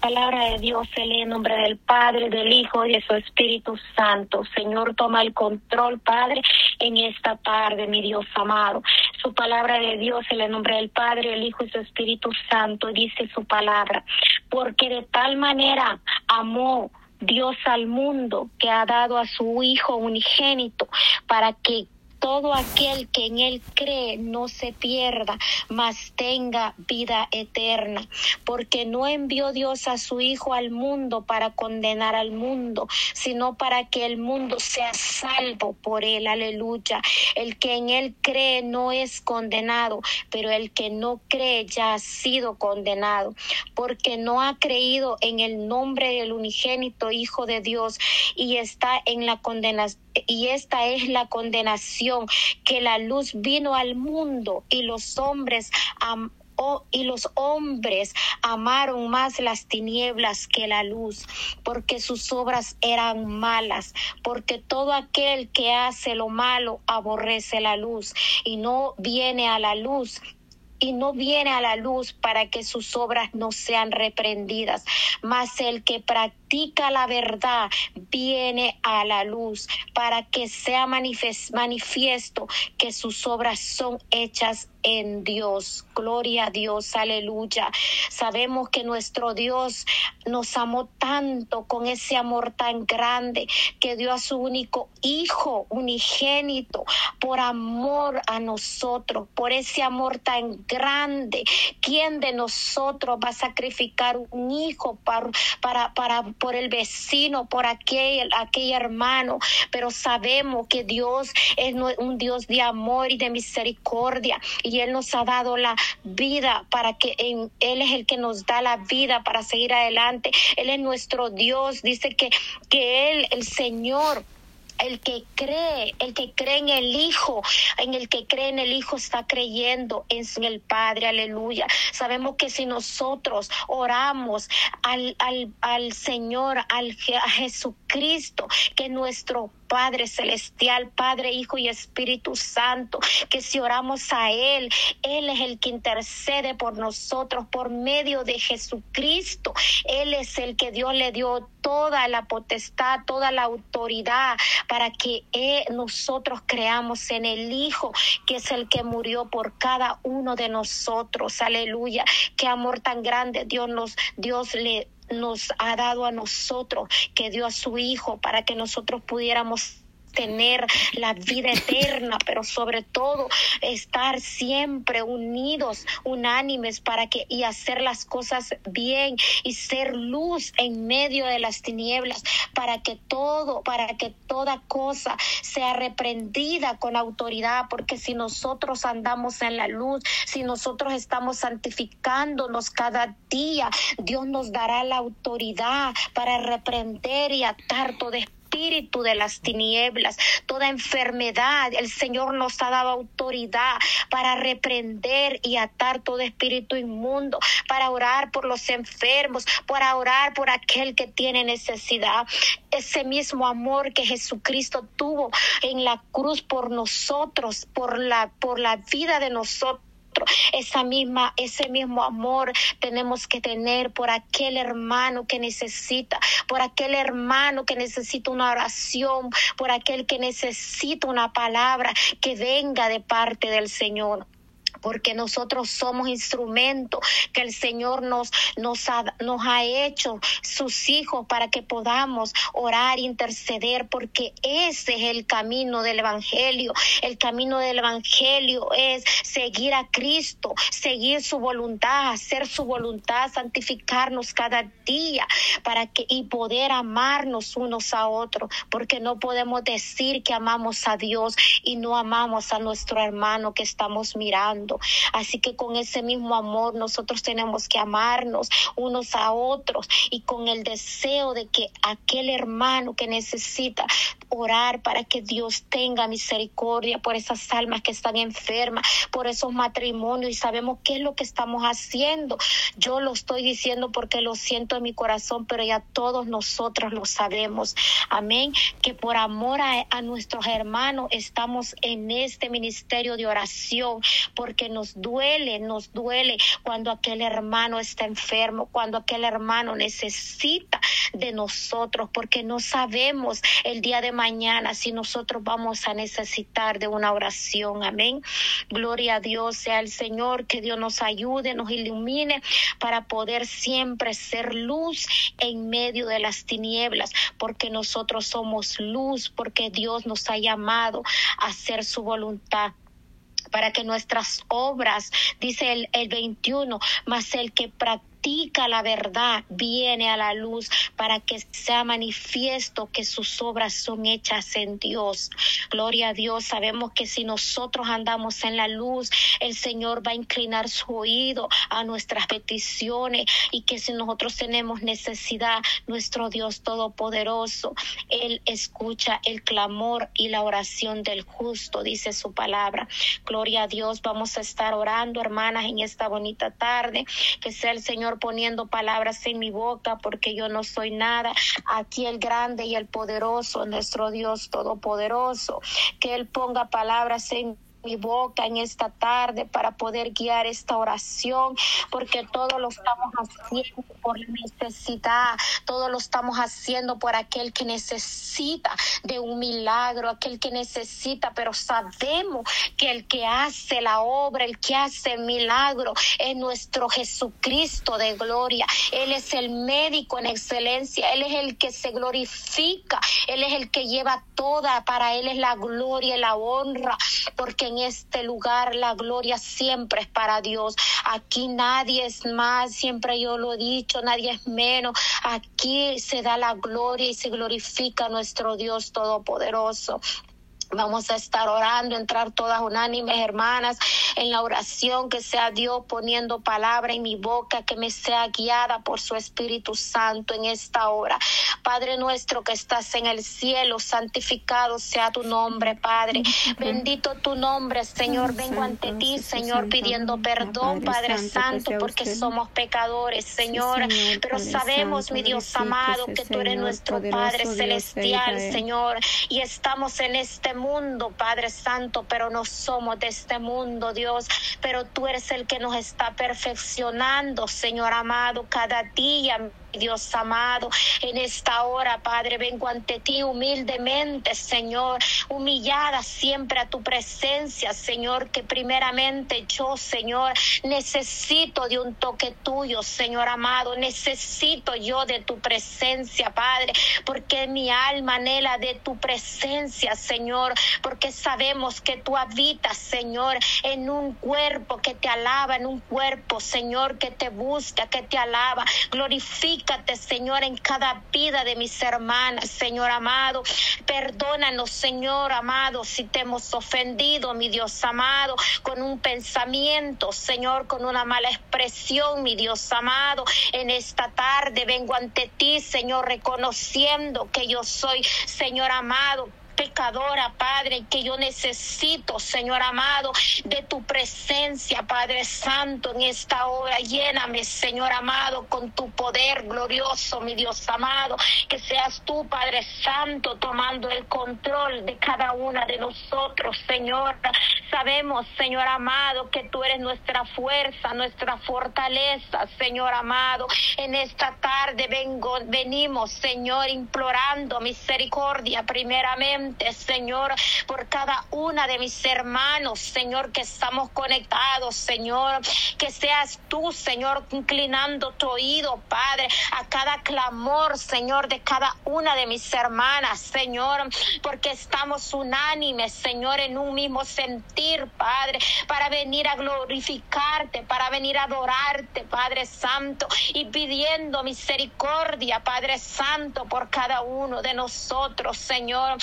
palabra de Dios se lee en nombre del Padre, del Hijo y de su Espíritu Santo. Señor, toma el control, Padre, en esta tarde, mi Dios amado. Su palabra de Dios en nombre del Padre, el Hijo y su Espíritu Santo. Dice su palabra. Porque de tal manera amó Dios al mundo que ha dado a su Hijo unigénito para que todo aquel que en él cree no se pierda, mas tenga vida eterna, porque no envió Dios a su Hijo al mundo para condenar al mundo, sino para que el mundo sea salvo por él. Aleluya. El que en él cree no es condenado, pero el que no cree ya ha sido condenado, porque no ha creído en el nombre del unigénito Hijo de Dios y está en la condenación y esta es la condenación, que la luz vino al mundo y los hombres y los hombres amaron más las tinieblas que la luz, porque sus obras eran malas, porque todo aquel que hace lo malo aborrece la luz y no viene a la luz y no viene a la luz para que sus obras no sean reprendidas, mas el que practica la verdad viene a la luz para que sea manifiesto que sus obras son hechas en Dios. Gloria a Dios, aleluya. Sabemos que nuestro Dios nos amó tanto con ese amor tan grande que dio a su único Hijo unigénito por amor a nosotros, por ese amor tan grande. ¿Quién de nosotros va a sacrificar un hijo para, para por el vecino, por aquel, aquel hermano? Pero sabemos que Dios es un Dios de amor y de misericordia y Él nos ha dado la vida para que Él es el que nos da la vida para seguir adelante. Él es nuestro Dios. Dice que, que Él, el Señor, el que cree, el que cree en el Hijo, en el que cree en el Hijo está creyendo en el Padre, aleluya. Sabemos que si nosotros oramos al, al, al Señor, al, a Jesucristo, que nuestro Padre Celestial, Padre, Hijo y Espíritu Santo, que si oramos a Él, Él es el que intercede por nosotros por medio de Jesucristo. Él es el que Dios le dio toda la potestad, toda la autoridad para que nosotros creamos en el Hijo, que es el que murió por cada uno de nosotros. Aleluya. Qué amor tan grande Dios nos, Dios le nos ha dado a nosotros, que dio a su Hijo para que nosotros pudiéramos tener la vida eterna, pero sobre todo estar siempre unidos, unánimes para que y hacer las cosas bien y ser luz en medio de las tinieblas para que todo, para que toda cosa sea reprendida con autoridad, porque si nosotros andamos en la luz, si nosotros estamos santificándonos cada día, Dios nos dará la autoridad para reprender y atar todo espíritu de las tinieblas, toda enfermedad. El Señor nos ha dado autoridad para reprender y atar todo espíritu inmundo, para orar por los enfermos, para orar por aquel que tiene necesidad. Ese mismo amor que Jesucristo tuvo en la cruz por nosotros, por la, por la vida de nosotros esa misma, ese mismo amor tenemos que tener por aquel hermano que necesita, por aquel hermano que necesita una oración, por aquel que necesita una palabra que venga de parte del Señor porque nosotros somos instrumentos que el Señor nos, ha, nos ha hecho sus hijos para que podamos orar, interceder, porque ese es el camino del Evangelio. El camino del Evangelio es seguir a Cristo, seguir su voluntad, hacer su voluntad, santificarnos cada día para que y poder amarnos unos a otros, porque no podemos decir que amamos a Dios y no amamos a nuestro hermano que estamos mirando. Así que con ese mismo amor nosotros tenemos que amarnos unos a otros y con el deseo de que aquel hermano que necesita orar para que Dios tenga misericordia por esas almas que están enfermas, por esos matrimonios y sabemos qué es lo que estamos haciendo. Yo lo estoy diciendo porque lo siento en mi corazón, pero ya todos nosotros lo sabemos. Amén. Que por amor a, nuestros hermanos estamos en este ministerio de oración, porque porque nos duele, nos duele cuando aquel hermano está enfermo, cuando aquel hermano necesita de nosotros, porque no sabemos el día de mañana si nosotros vamos a necesitar de una oración. Amén. Gloria a Dios, sea el Señor, que Dios nos ayude, nos ilumine para poder siempre ser luz en medio de las tinieblas, porque nosotros somos luz, porque Dios nos ha llamado a hacer su voluntad para que nuestras obras, dice el, el 21, más el que practica la verdad viene a la luz para que sea manifiesto que sus obras son hechas en Dios. Gloria a Dios. Sabemos que si nosotros andamos en la luz, el Señor va a inclinar su oído a nuestras peticiones y que si nosotros tenemos necesidad, nuestro Dios Todopoderoso, Él escucha el clamor y la oración del justo, dice su palabra. Gloria a Dios. Vamos a estar orando, hermanas, en esta bonita tarde. Que sea el Señor poniendo palabras en mi boca porque yo no soy nada. Aquí el grande y el poderoso, nuestro Dios todopoderoso, que Él ponga palabras en mi boca en esta tarde para poder guiar esta oración, porque todo lo estamos haciendo por necesidad, todo lo estamos haciendo por aquel que necesita de un milagro, aquel que necesita, pero sabemos que el que hace la obra, el que hace el milagro es nuestro Jesucristo de gloria. Él es el médico en excelencia, Él es el que se glorifica, Él es el que lleva toda, para Él es la gloria y la honra, porque en este lugar la gloria siempre es para Dios. Aquí nadie es más, siempre yo lo he dicho, nadie es menos. Aquí se da la gloria y se glorifica nuestro Dios Todopoderoso. Vamos a estar orando, entrar todas unánimes, hermanas, en la oración, que sea Dios poniendo palabra en mi boca, que me sea guiada por su Espíritu Santo en esta hora. Padre nuestro que estás en el cielo, santificado sea tu nombre, Padre. Bendito tu nombre, Señor. Vengo ante ti, Señor, pidiendo perdón, Padre Santo, porque somos pecadores, Señor. Pero sabemos, mi Dios amado, que tú eres nuestro Padre celestial, Señor, y estamos en este mundo, Padre Santo, pero no somos de este mundo, Dios, pero tú eres el que nos está perfeccionando, Señor amado, cada día. Dios amado, en esta hora, Padre, vengo ante ti humildemente, Señor, humillada siempre a tu presencia, Señor, que primeramente yo, Señor, necesito de un toque tuyo, Señor amado, necesito yo de tu presencia, Padre, porque mi alma anhela de tu presencia, Señor, porque sabemos que tú habitas, Señor, en un cuerpo que te alaba, en un cuerpo, Señor, que te busca, que te alaba, glorifica Señor, en cada vida de mis hermanas, Señor amado. Perdónanos, Señor amado, si te hemos ofendido, mi Dios amado, con un pensamiento, Señor, con una mala expresión, mi Dios amado. En esta tarde vengo ante ti, Señor, reconociendo que yo soy, Señor amado, pecadora, Padre, que yo necesito, Señor amado, de tu presencia, Padre Santo, en esta hora. Lléname, Señor amado, con tu poder glorioso, mi Dios amado, que seas tú, Padre Santo, tomando el control de cada una de nosotros, Señor. Sabemos, Señor amado, que tú eres nuestra fuerza, nuestra fortaleza, Señor amado. En esta tarde vengo, venimos, Señor, implorando misericordia primeramente Señor, por cada una de mis hermanos, Señor, que estamos conectados, Señor, que seas tú, Señor, inclinando tu oído, Padre, a cada clamor, Señor, de cada una de mis hermanas, Señor, porque estamos unánimes, Señor, en un mismo sentir, Padre, para venir a glorificarte, para venir a adorarte, Padre Santo, y pidiendo misericordia, Padre Santo, por cada uno de nosotros, Señor.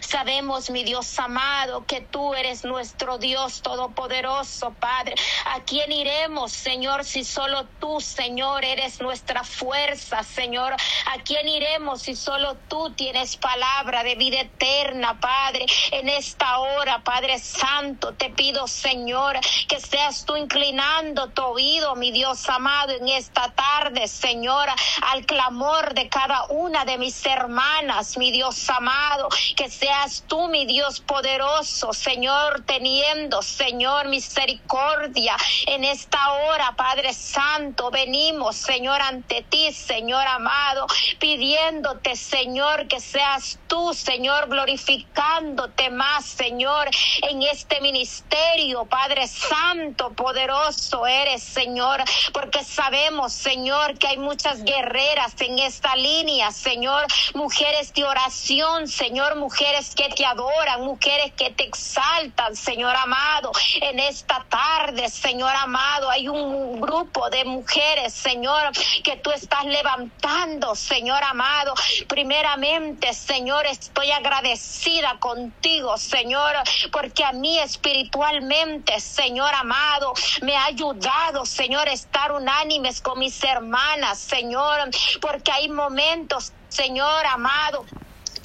Sabemos, mi Dios amado, que tú eres nuestro Dios todopoderoso, Padre. ¿A quién iremos, Señor, si solo tú, Señor, eres nuestra fuerza, Señor? ¿A quién iremos si solo tú tienes palabra de vida eterna, Padre? En esta hora, Padre Santo, te pido, Señor, que seas tú inclinando tu oído, mi Dios amado, en esta tarde, Señor, al clamor de cada una de mis hermanas, mi Dios amado, que seas tú, mi Dios poderoso, Señor, teniendo, Señor, misericordia en esta hora, Padre Santo. Venimos, Señor, ante ti, Señor amado, pidiéndote, Señor, que seas tú, Señor, glorificándote más, Señor, en este ministerio, Padre Santo, poderoso eres, Señor, porque sabemos, Señor, que hay muchas guerreras en esta línea, Señor, mujeres de oración, Señor, mujeres que te adoran, mujeres que te exaltan, Señor amado, en esta tarde, Señor amado, hay un grupo de mujeres, Señor, que tú estás levantando, Señor amado, primeramente, Señor, estoy agradecida contigo, Señor, porque a mí espiritualmente, Señor amado, me ha ayudado, Señor, estar unánimes con mis hermanas, Señor, porque hay momentos, Señor amado,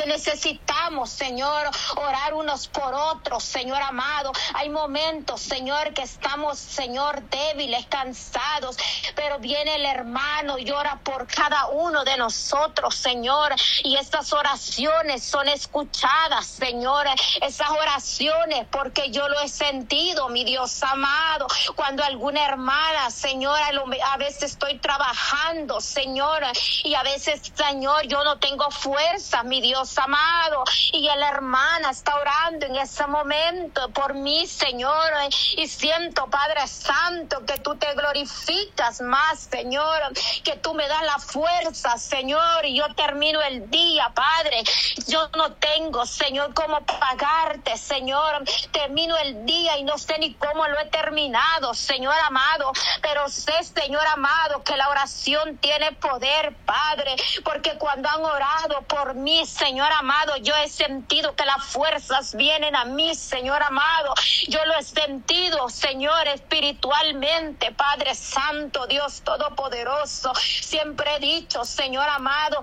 que necesitamos, Señor, orar unos por otros, Señor amado. Hay momentos, Señor, que estamos, Señor, débiles, cansados, pero viene el hermano y ora por cada uno de nosotros, Señor. Y estas oraciones son escuchadas, Señor. Esas oraciones, porque yo lo he sentido, mi Dios amado. Cuando alguna hermana, Señor, a veces estoy trabajando, Señor, y a veces, Señor, yo no tengo fuerza, mi Dios amado. Y la hermana está orando en ese momento por mí, Señor. Y siento, Padre Santo, que tú te glorificas más, Señor. Que tú me das la fuerza, Señor. Y yo termino el día, Padre. Yo no tengo, Señor, cómo pagarte, Señor. Termino el día y no sé ni cómo lo he terminado, Señor amado. Pero sé, Señor amado, que la oración tiene poder, Padre. Porque cuando han orado por mí, Señor, Señor amado, yo he sentido que las fuerzas vienen a mí, Señor amado. Yo lo he sentido, Señor, espiritualmente, Padre Santo, Dios Todopoderoso. Siempre he dicho, Señor amado,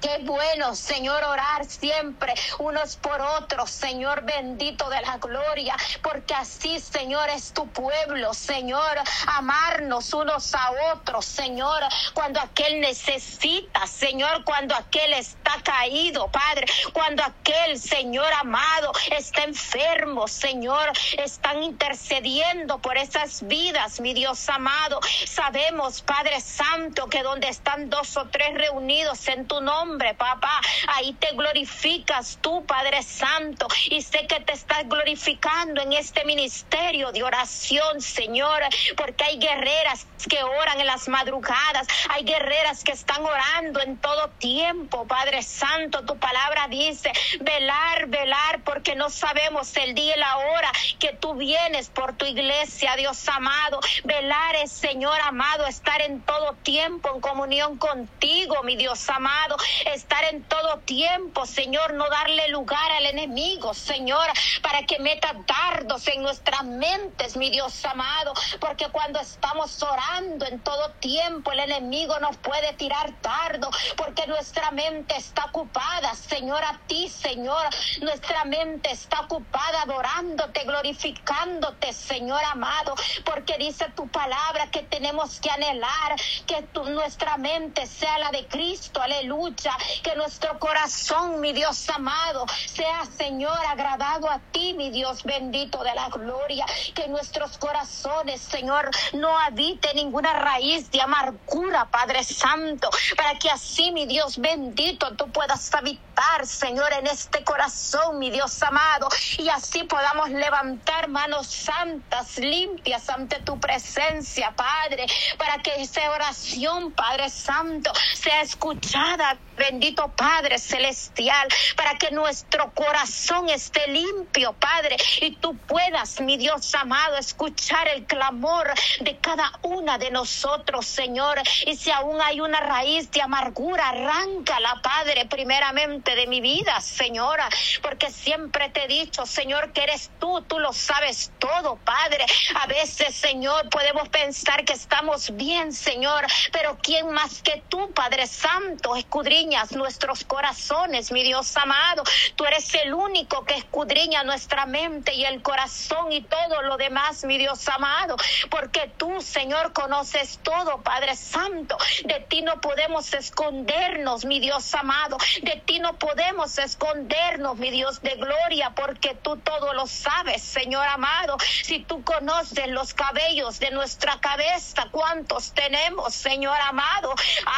Qué bueno, Señor, orar siempre unos por otros, Señor bendito de la gloria, porque así, Señor, es tu pueblo, Señor, amarnos unos a otros, Señor, cuando aquel necesita, Señor, cuando aquel está caído, Padre, cuando aquel, Señor amado, está enfermo, Señor, están intercediendo por esas vidas, mi Dios amado. Sabemos, Padre Santo, que donde están dos o tres reunidos en tu nombre, papá. Ahí te glorificas tú, Padre Santo. Y sé que te estás glorificando en este ministerio de oración, Señor, porque hay guerreras que oran en las madrugadas, hay guerreras que están orando en todo tiempo, Padre Santo. Tu palabra dice, velar, velar, porque no sabemos el día y la hora que tú vienes por tu iglesia, Dios amado. Velar es, Señor amado, estar en todo tiempo en comunión contigo, mi Dios amado estar en todo tiempo, Señor, no darle lugar al enemigo, Señor, para que meta dardos en nuestras mentes, mi Dios amado, porque cuando estamos orando en todo tiempo, el enemigo nos puede tirar dardo, porque nuestra mente está ocupada, Señor, a ti, Señor, nuestra mente está ocupada adorándote, glorificándote, Señor amado, porque dice tu palabra que tenemos que anhelar que nuestra mente sea la de Cristo, aleluya que nuestro corazón, mi Dios amado, sea, Señor, agradado a ti, mi Dios bendito de la gloria, que nuestros corazones, Señor, no habite ninguna raíz de amargura, Padre Santo, para que así, mi Dios bendito, tú puedas habitar, Señor, en este corazón, mi Dios amado, y así podamos levantar manos santas, limpias ante tu presencia, Padre, para que esa oración, Padre Santo, sea escuchada bendito Padre Celestial, para que nuestro corazón esté limpio, Padre, y tú puedas, mi Dios amado, escuchar el clamor de cada una de nosotros, Señor. Y si aún hay una raíz de amargura, arráncala, Padre, primeramente de mi vida, Señora, porque siempre te he dicho, Señor, que eres tú, tú lo sabes todo, Padre. A veces, Señor, podemos pensar que estamos bien, Señor, pero ¿quién más que tú, Padre Santo, escudriña? Nuestros corazones, mi Dios amado. Tú eres el único que escudriña nuestra mente y el corazón y todo lo demás, mi Dios amado. Porque tú, Señor, conoces todo, Padre Santo. De ti no podemos escondernos, mi Dios amado. De ti no podemos escondernos, mi Dios de gloria, porque tú todo lo sabes, Señor amado. Si tú conoces los cabellos de nuestra cabeza, cuántos tenemos, Señor amado.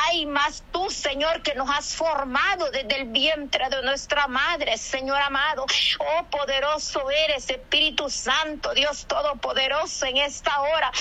Hay más tú, Señor, que nos has formado desde el vientre de nuestra madre, Señor amado. Oh, poderoso eres, Espíritu Santo, Dios Todopoderoso, en esta hora.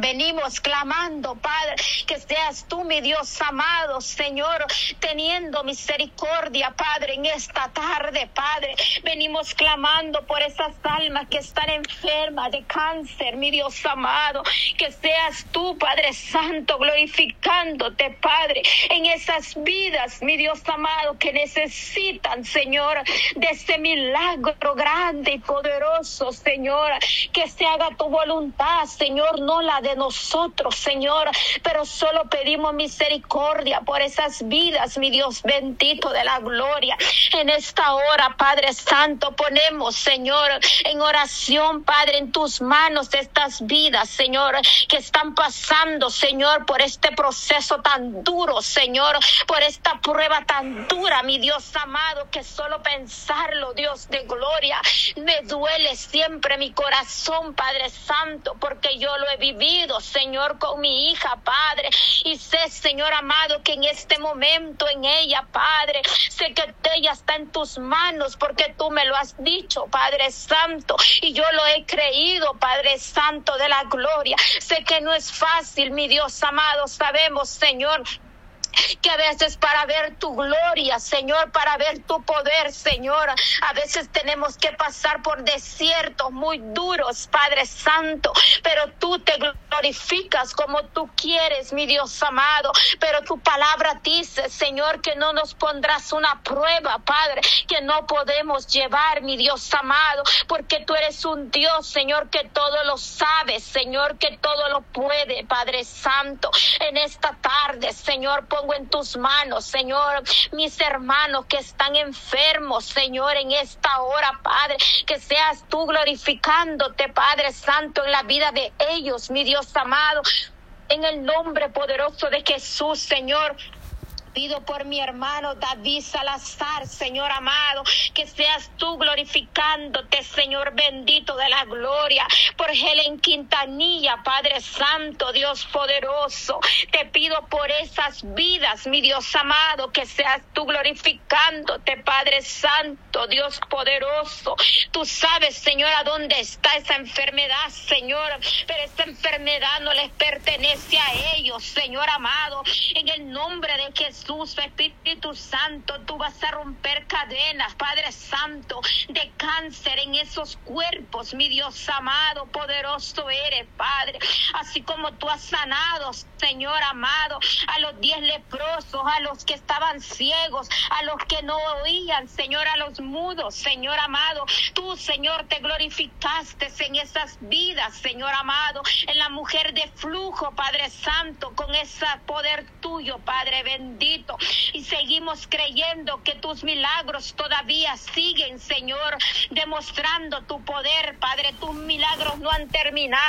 Venimos clamando, Padre, que seas tú, mi Dios amado, Señor, teniendo misericordia, Padre, en esta tarde, Padre. Venimos clamando por esas almas que están enfermas de cáncer, mi Dios amado. Que seas tú, Padre Santo, glorificándote, Padre, en esas vidas, mi Dios amado, que necesitan, Señor, de ese milagro grande y poderoso, Señor. Que se haga tu voluntad, Señor, no la de nosotros, Señor, pero solo pedimos misericordia por esas vidas, mi Dios bendito de la gloria. En esta hora, Padre Santo, ponemos, Señor, en oración, Padre, en tus manos estas vidas, Señor, que están pasando, Señor, por este proceso tan duro, Señor, por esta prueba tan dura, mi Dios amado, que solo pensarlo, Dios de gloria, me duele siempre mi corazón, Padre Santo, porque yo lo he vivido Señor, con mi hija, Padre. Y sé, Señor amado, que en este momento en ella, Padre, sé que ella está en tus manos porque tú me lo has dicho, Padre Santo. Y yo lo he creído, Padre Santo de la gloria. Sé que no es fácil, mi Dios amado. Sabemos, Señor, que a veces para ver tu gloria, Señor, para ver tu poder, Señor, a veces tenemos que pasar por desiertos muy duros, Padre Santo, pero tú te glorificas como tú quieres, mi Dios amado, pero tu palabra dice, Señor, que no nos pondrás una prueba, Padre, que no podemos llevar, mi Dios amado, porque tú eres un Dios, Señor, que todo lo sabe, Señor, que todo lo puede, Padre Santo, en esta tarde, Señor, en tus manos, Señor, mis hermanos que están enfermos, Señor, en esta hora, Padre, que seas tú glorificándote, Padre Santo, en la vida de ellos, mi Dios amado. En el nombre poderoso de Jesús, Señor, pido por mi hermano David Salazar, Señor amado, que seas tú glorificándote, Señor bendito de la gloria, por Helen Quintanilla, Padre Santo, Dios poderoso. Te pido por esas vidas, mi Dios amado, que seas tú glorificándote, Padre Santo, Dios poderoso. Tú sabes, Señor, a dónde está esa enfermedad, Señor, pero esa enfermedad no les pertenece a ellos, Señor amado, en el nombre de Jesús. Jesús, Espíritu Santo, tú vas a romper cadenas, Padre Santo, de cáncer en esos cuerpos, mi Dios amado, poderoso eres, Padre. Así como tú has sanado, Señor amado, a los diez leprosos, a los que estaban ciegos, a los que no oían, Señor, a los mudos, Señor amado. Tú, Señor, te glorificaste en esas vidas, Señor amado, en la mujer de flujo, Padre Santo, con ese poder tuyo, Padre bendito y seguimos creyendo que tus milagros todavía siguen, Señor, demostrando tu poder, Padre. Tus milagros no han terminado.